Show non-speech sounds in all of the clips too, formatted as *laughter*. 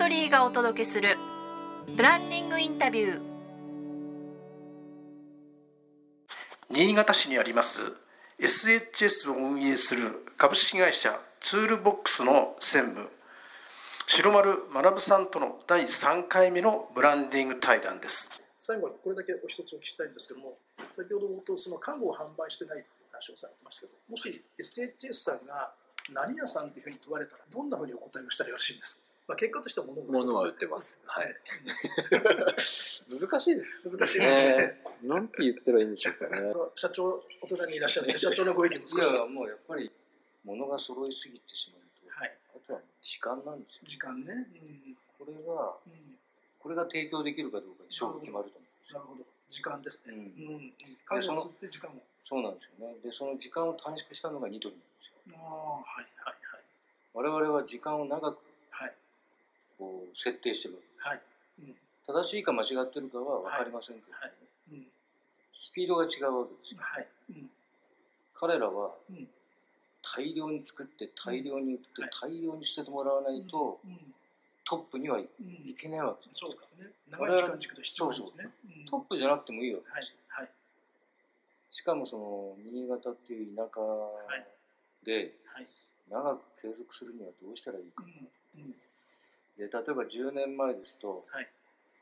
トリーがお届けするプランニングインタビュー。新潟市にあります SHS を運営する株式会社ツールボックスの専務白丸学さんとの第3回目のブランディング対談です。最後にこれだけお一つお聞きしたいんですけども先ほど冒頭その家具を販売してないっていう話をされてましたけどもし SHS さんが何屋さんっていうふうに問われたらどんなふうにお答えをしたらよろしいんですか、まあ、結果としては物物は売ってます。*laughs* はい。難しいです。難しいですね。ね。なんて言ったらいいんでしょうかね。*laughs* 社長お隣にいらっしゃる。の *laughs* で社長のご意見も少し。いやもうやっぱり物が揃いすぎてしまうと、はい。あとは時間なんですよ時間ね、うんこれがうん、これが提供できるかどうかで勝負決まると思うんですよ、なるほど。時間ですね、うん。うん。うん、家具を釣って時間をそうなんですよね。でその時間を短縮したのがニトリなんですよ。ああはいはい。我々は時間を長く設定してるわけです、はい。うん。正しいか間違ってるかは分かりませんけど、はい。うん。スピードが違うわけですよ。はい。うん。彼らはうん。大量に作って大量に売ってはい。大量に捨ててもらわないとうん。トップにはいうんいけないわけです。そうですね。長い時間軸と必要なんですね。うん。トップじゃなくてもいいわけはいです。よはい。しかもその新潟っていう田舎ではい。長く継続するにはどうしたらいいか、うんうんで例えば10年前ですと、はい。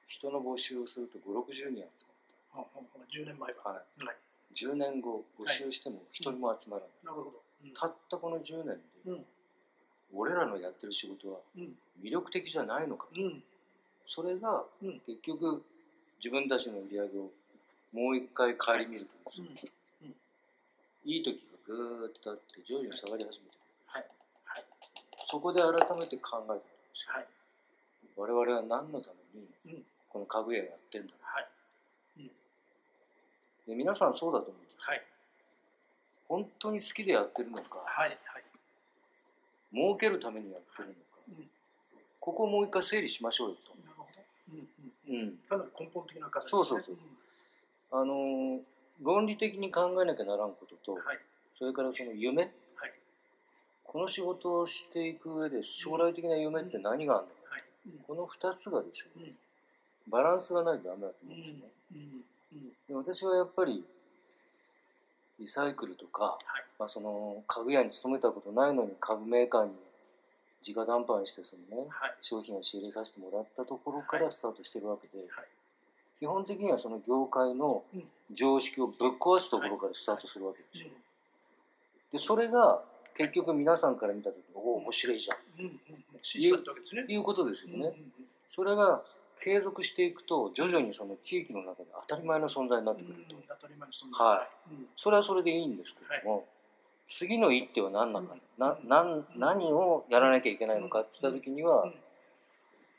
人の募集をすると560人集まっははは10年前はた、はい、はい。10年後募集しても1人も集まらない、なるほど。うん。たったこの10年で、うん。俺らのやってる仕事はうん。魅力的じゃないのか、うん。それがうん。結局自分たちの売り上げをもう一回顧みるとですね、うん。いい時がぐーっとあって徐々に下がり始めてる、はい。はい。そこで改めて考えたんですよ、はい我々は何のためにうん。この家具屋やってんだろはい。うで皆さんそうだと思うんですよ、はい。本当に好きでやってるのかはいはい。儲けるためにやってるのか、うん。ここをもう一回整理しましょうよと、なるほど。うんうん。うん、かなり根本的な課題ですね。そうそうそう。あのー論理的に考えなきゃならんことと、うんはい。それからその夢。はい。この仕事をしていく上で将来的な夢って何があるのか、はい。うんこの2つがですようん。バランスがないとダメだとうん思うん。ですね、で私はやっぱりリサイクルとか、はい。まあ、その家具屋に勤めたことないのに家具メーカーに直談判してそのね、はい。商品を仕入れさせてもらったところからスタートしてるわけで、はい。基本的にはその業界のうん。常識をぶっ壊すところからスタートするわけですよ。うん。でそれが結局皆さんから見た時におお面白いじゃん支持されたわけですね。ということですよね。うんうんうん。それが継続していくと徐々にその地域の中で当たり前の存在になってくると、うん当たり前の存はうん。それはそれでいいんですけども、次の一手は何なのか。なな何をやらなきゃいけないのかって言った時には、うん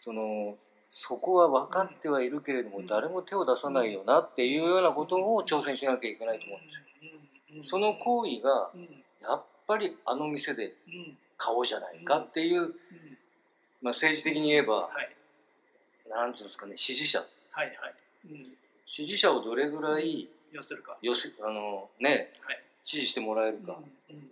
そのそこは分かってはいるけれども、うん。誰も手を出さないよなっていうようなことを挑戦しなきゃいけないと思うんですよ。その行為がうん。やっぱりあの店でうん。買おうじゃないかっていう、うんまあ、政治的に言えばはい。なんつうんですかね支持者。はいはい。うん。支持者をどれぐらい痩せるか。よしあのねはい。支持してもらえるか、うんうん。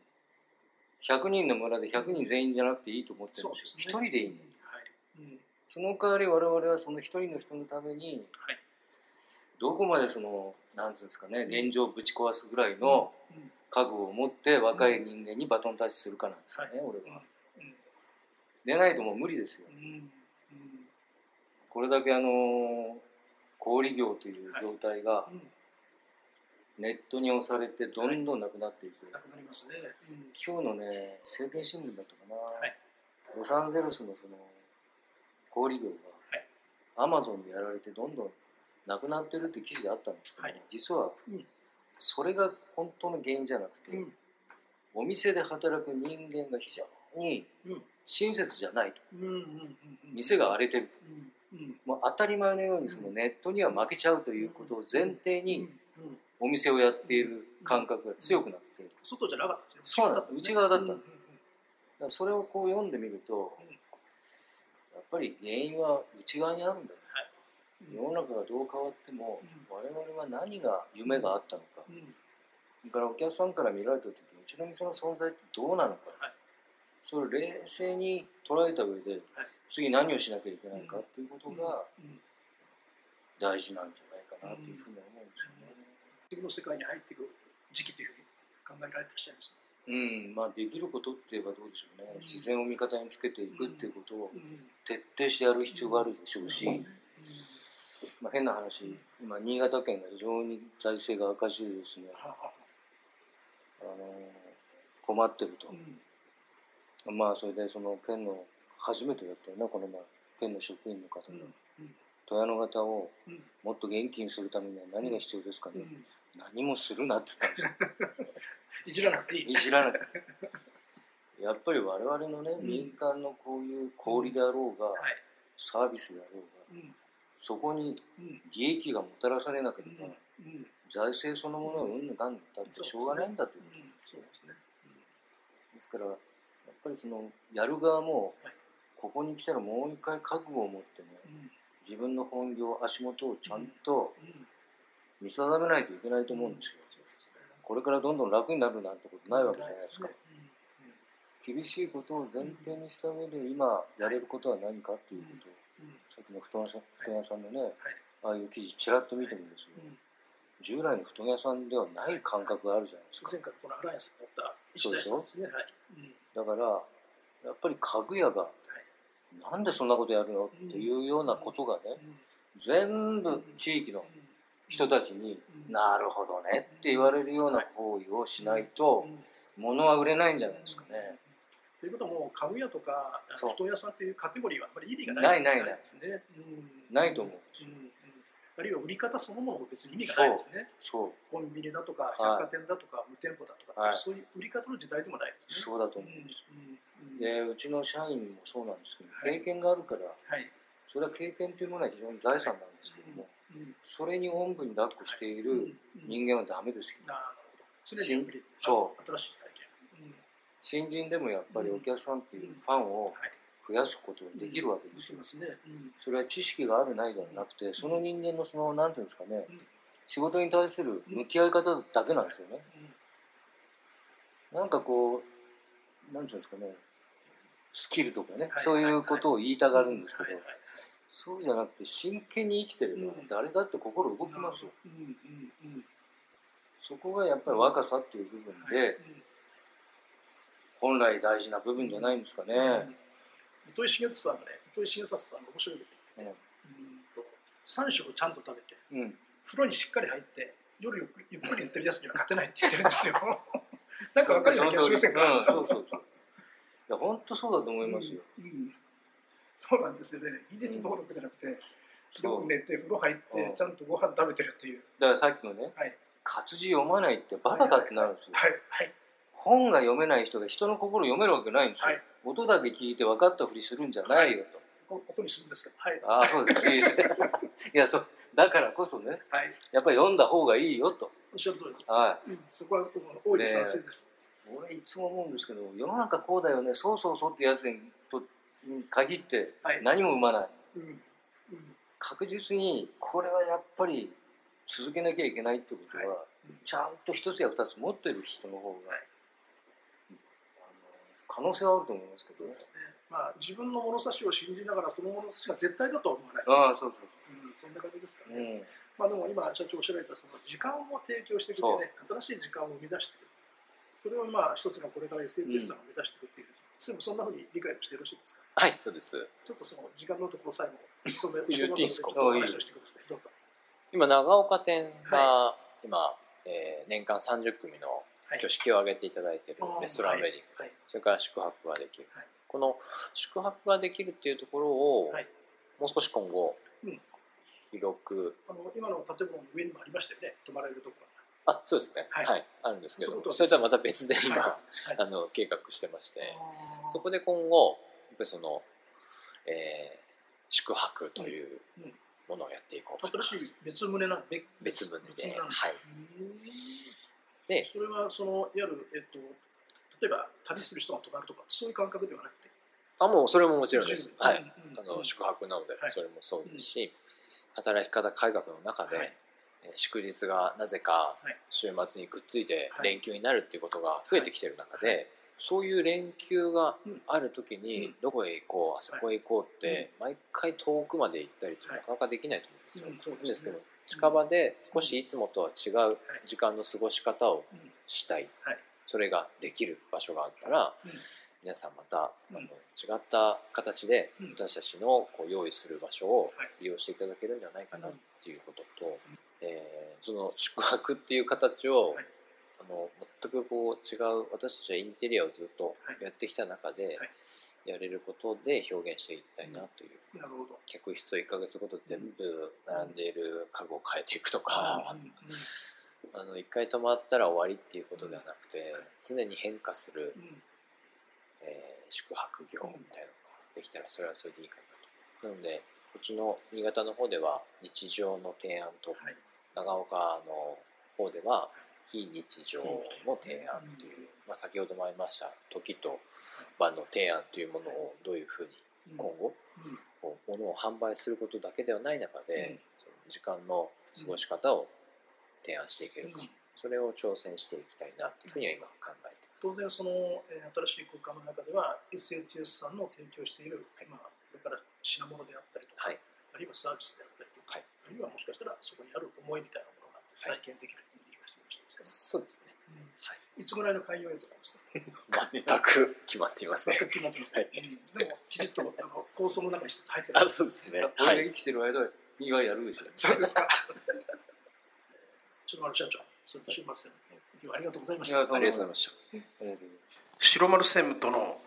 100人の村で100人全員じゃなくていいと思ってるんですよ。ね。人でいいんだよはい。うん。その代わり我々はその一人の人のためにはい。どこまでそのなんつうんですかね現状をぶち壊すぐらいのうん。覚悟を持って若い人間にバトンタッチするかなんですよね、はい。俺は。うんでないともう無理ですよ。これだけあの小売業という業態がうん。ネットに押されてどんどんなくなっていく、なくなりますね。うん。今日のね政経新聞だったかな、はい。ロサンゼルスのその小売業はい。がアマゾンでやられてどんどんなくなってるって記事であったんですけど、はい。実はうん。それが本当の原因じゃなくて、うん。お店で働く人間が非常にうん。親切じゃないと。店が荒れてると。もう当たり前のようにそのネットには負けちゃうということを前提うんにうんお店をやっている感覚が強くなって外じゃなかったですねそうなん内側だったうそれをこう読んでみるとうんやっぱり原因は内側にあるんだ世の中がどう変わってもう我々は何が夢があったのか。うん。それからお客さんから見られた時うちの店の存在ってどうなのか。はいそれを冷静に捉えた上で、次何をしなきゃいけないかっていうことがうん。大事なんじゃないかなっていうふうに思うんですよね。次の世界に入っていく時期というふうに考えられてらっしゃいます。うん、まあできることって言えばどうでしょうね、うん。自然を味方につけていくっていうことをうん。徹底してやる必要があるでしょうし、うん。まあ、変な話今新潟県が非常に財政が赤字でですね、あの困ってると。う、んまあそれでその県の初めてだったよねこの前県の職員の方が、うん富山型をうん。もっと元気にするためには何が必要ですかね、うん。何もするなって言ったんですよ。*laughs* いじらなくていい。いじらないやっぱり我々のね、うん。民間のこういう小売であろうが、はい。サービスであろうがうん。そこにうん。利益がもたらされなければ、うん。財政そのものはうんぬんだってしょうがないんだと。いううん。そうですね。ですからぱりそのやる側もはい。ここに来たらもう一回覚悟を持ってねうん。自分の本業足元をちゃんとうん。見定めないといけないと思うんですよ。そうですねこれからどんどん楽になるなんてことないわけじゃないですか。ね厳しいことを前提にした上で今やれることは何かっていうことをうん。うん。さっきの布団屋さん布団屋さんのねはい。ああいう記事ちらっと見てもですねうん。従来の布団屋さんではない感覚があるじゃないですか。前回このアライアンスを持った石田さんですね。はい。うんだからやっぱり家具屋がなんでそんなことやるのっていうようなことがね全部地域の人たちにうん。なるほどねって言われるような行為をしないと物は売れないんじゃないですかね。ということはもう家具屋とか布団屋さんというカテゴリーはあまり意味がなないいないないですね。うん。ないと思うんですよあるいは売り方そのものも別に意味がないですね。そうコンビニだとかはい百貨店だとか無店舗だとか、はいそういう売り方の時代でもないですね。そうだとうん思うんです。うんうんでうちの社員もそうなんですけどはい経験があるからはい。それは経験というものは非常に財産なんですけどもうんそれにおんぶに抱っこしているうん人間はダメですよなるほど。常にやっぱりそ新しい体験。うん新人でもやっぱりお客さんっていうファンをはい。増やすことができるわけですよ。ね。うん。それは知識があるないではなくてその人間のその何ていうんですかね。うん。仕事に対する向き合い方だけなんですよね。なんかこう何ていうんですかね。スキルとかねはいそういうことを言いたがるんですけどはいはいそうじゃなくて真剣に生きてればうん。誰だって心動きますよ。そこがやっぱり若さっていう部分で本来大事な部分じゃないんですかね。うん糸井重里さんがね、糸井重里さんが面白いこと言って、うんと3食ちゃんと食べて、うん、風呂にしっかり入って、夜ゆっくりゆっくり寝てるやつには勝てないって言ってるんですよ。*laughs* なんか分かるような気がしませんか、うん、そうそうそう。いや本当そうだと思いますよ。うんうんそうなんですよね。技術能力じゃなくて、よく寝て、風呂入ってう、んちゃんとご飯食べてるっていう。だからさっきのねはい。活字読まないってバカかってなるんですよ。はい。はい。本が読めない人が人の心を読めるわけないんですよ。はい音だけ聞いて分かったふりするんじゃないよと。こ音にするんですけど。はい。ああそうです。*laughs* いやそうだからこそねはい。やっぱり読んだ方がいいよと。おっしゃる通り。はうん、そこは大いに賛成です。い。俺いつも思うんですけど世の中こうだよねそうそうそうってやつにとに限ってはい何も生まない。うん。うん。確実にこれはやっぱり続けなきゃいけないってことは、はちゃんと一つや二つ持ってる人の方が、可能性はあると思いますけどね。まあ、自分の物差しを信じながら、その物差しが絶対だとは思わない。ああそうそううん、そんな感じですかそう、うね。ん、まあ、でも今、社長おっしゃられた、その時間を提供してくれてね、新しい時間を生み出していく。それをまあ、一つのこれから SHS さんを目指していくっていう、全部そんなふうに理解をしてよろしいですか？はい、そうです。ちょっとその時間のところ最後、それ言っていいでちょっとお話をしてください。どうぞ。今、長岡店が、今、えー年間30組のはい挙式を挙げていただいているレストランウェディング、はい。それから宿泊ができる、はい。この宿泊ができるっていうところを、はい。もう少し今後、うん。広くあの今の建物の上にもありましたよね、泊まられるところ。あそうですね。ははい。い、あるんですけどそれとはまた別で今、あの計画してましてが。そこで今後やっぱりその、えー宿泊といううん。ものをやっていこう新しい別棟なの別別棟で。はいうんでそれはそのいわゆる、えっと、例えば旅する人が泊まるとかそういう感覚ではなくて？あもうそれももちろんです、うんはい、うんあの宿泊なのではい。それもそうですし、働き方改革の中で、祝日がなぜかはい。週末にくっついてはい。連休になるっていうことが増えてきてる中で、そういう連休がある時にどこへ行こうあそこへ行こうって毎回遠くまで行ったりってなかなかできないと思うんですけど近場で少しいつもとは違う時間の過ごし方をうんしたい。はい。それができる場所があったらうん。皆さんまたあうん。の違った形でうん。私たちのこう用意する場所をはい。利用していただけるんじゃないかなっていうことと、えーその宿泊っていう形を、はい。あの全くこう違う私たちはインテリアをずっとはい。やってきた中ではいやれることで表現していきたいなという、なるほど。客室を1ヶ月ごと全部並んでいる家具を変えていくとか、あの1回泊まったら終わりっていうことではなくて常に変化する、うん。えー宿泊業みたいなのができたらそれはそれでいいかなと。なのでこっちの新潟の方では日常の提案と、はい。長岡の方では非日常の提案という、まあ、先ほどもありました時と場の提案というものをどういうふうに今後うん。こう物を販売することだけではない中で、時間の過ごし方を提案していけるか、うん。それを挑戦していきたいなというふうには今考えて当然その、えー新しい空間の中では SHS さんの提供している、まあ、これから品物であったりとか、はい。あるいはサービスであったりとか、はい。あるいはもしかしたらそこにある思いみたいなものがはい。体験できるという言い方してましたそうですね。はい。うんいつぐらいの開業予定ですか全く決まっていません全く決まってます、はい。うん。でもきちっとあの構想の中に一つ入ってるあそうですね。はい。俺が生きてる間は意外やるでしょ。そうですか。ちょっと丸社長それと週末今日はありがとうございました。ありがとうございました。白丸専務との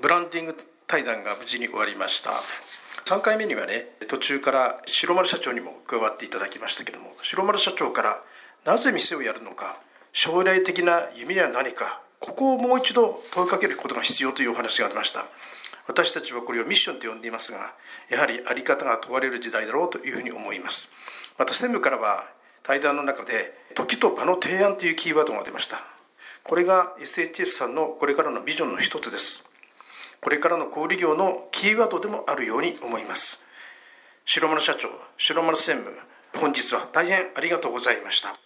ブランディング対談が無事に終わりました。3回目にはね途中から白丸社長にも加わっていただきましたけども白丸社長からなぜ店をやるのか将来的な夢は何かここをもう一度問いかけることが必要というお話がありました。私たちはこれをミッションと呼んでいますがやはり在り方が問われる時代だろうというふうに思います。また専務からは対談の中で時と場の提案というキーワードが出ました。これが SHS さんのこれからのビジョンの一つです。これからの小売業のキーワードでもあるように思います。白丸社長白丸専務本日は大変ありがとうございました。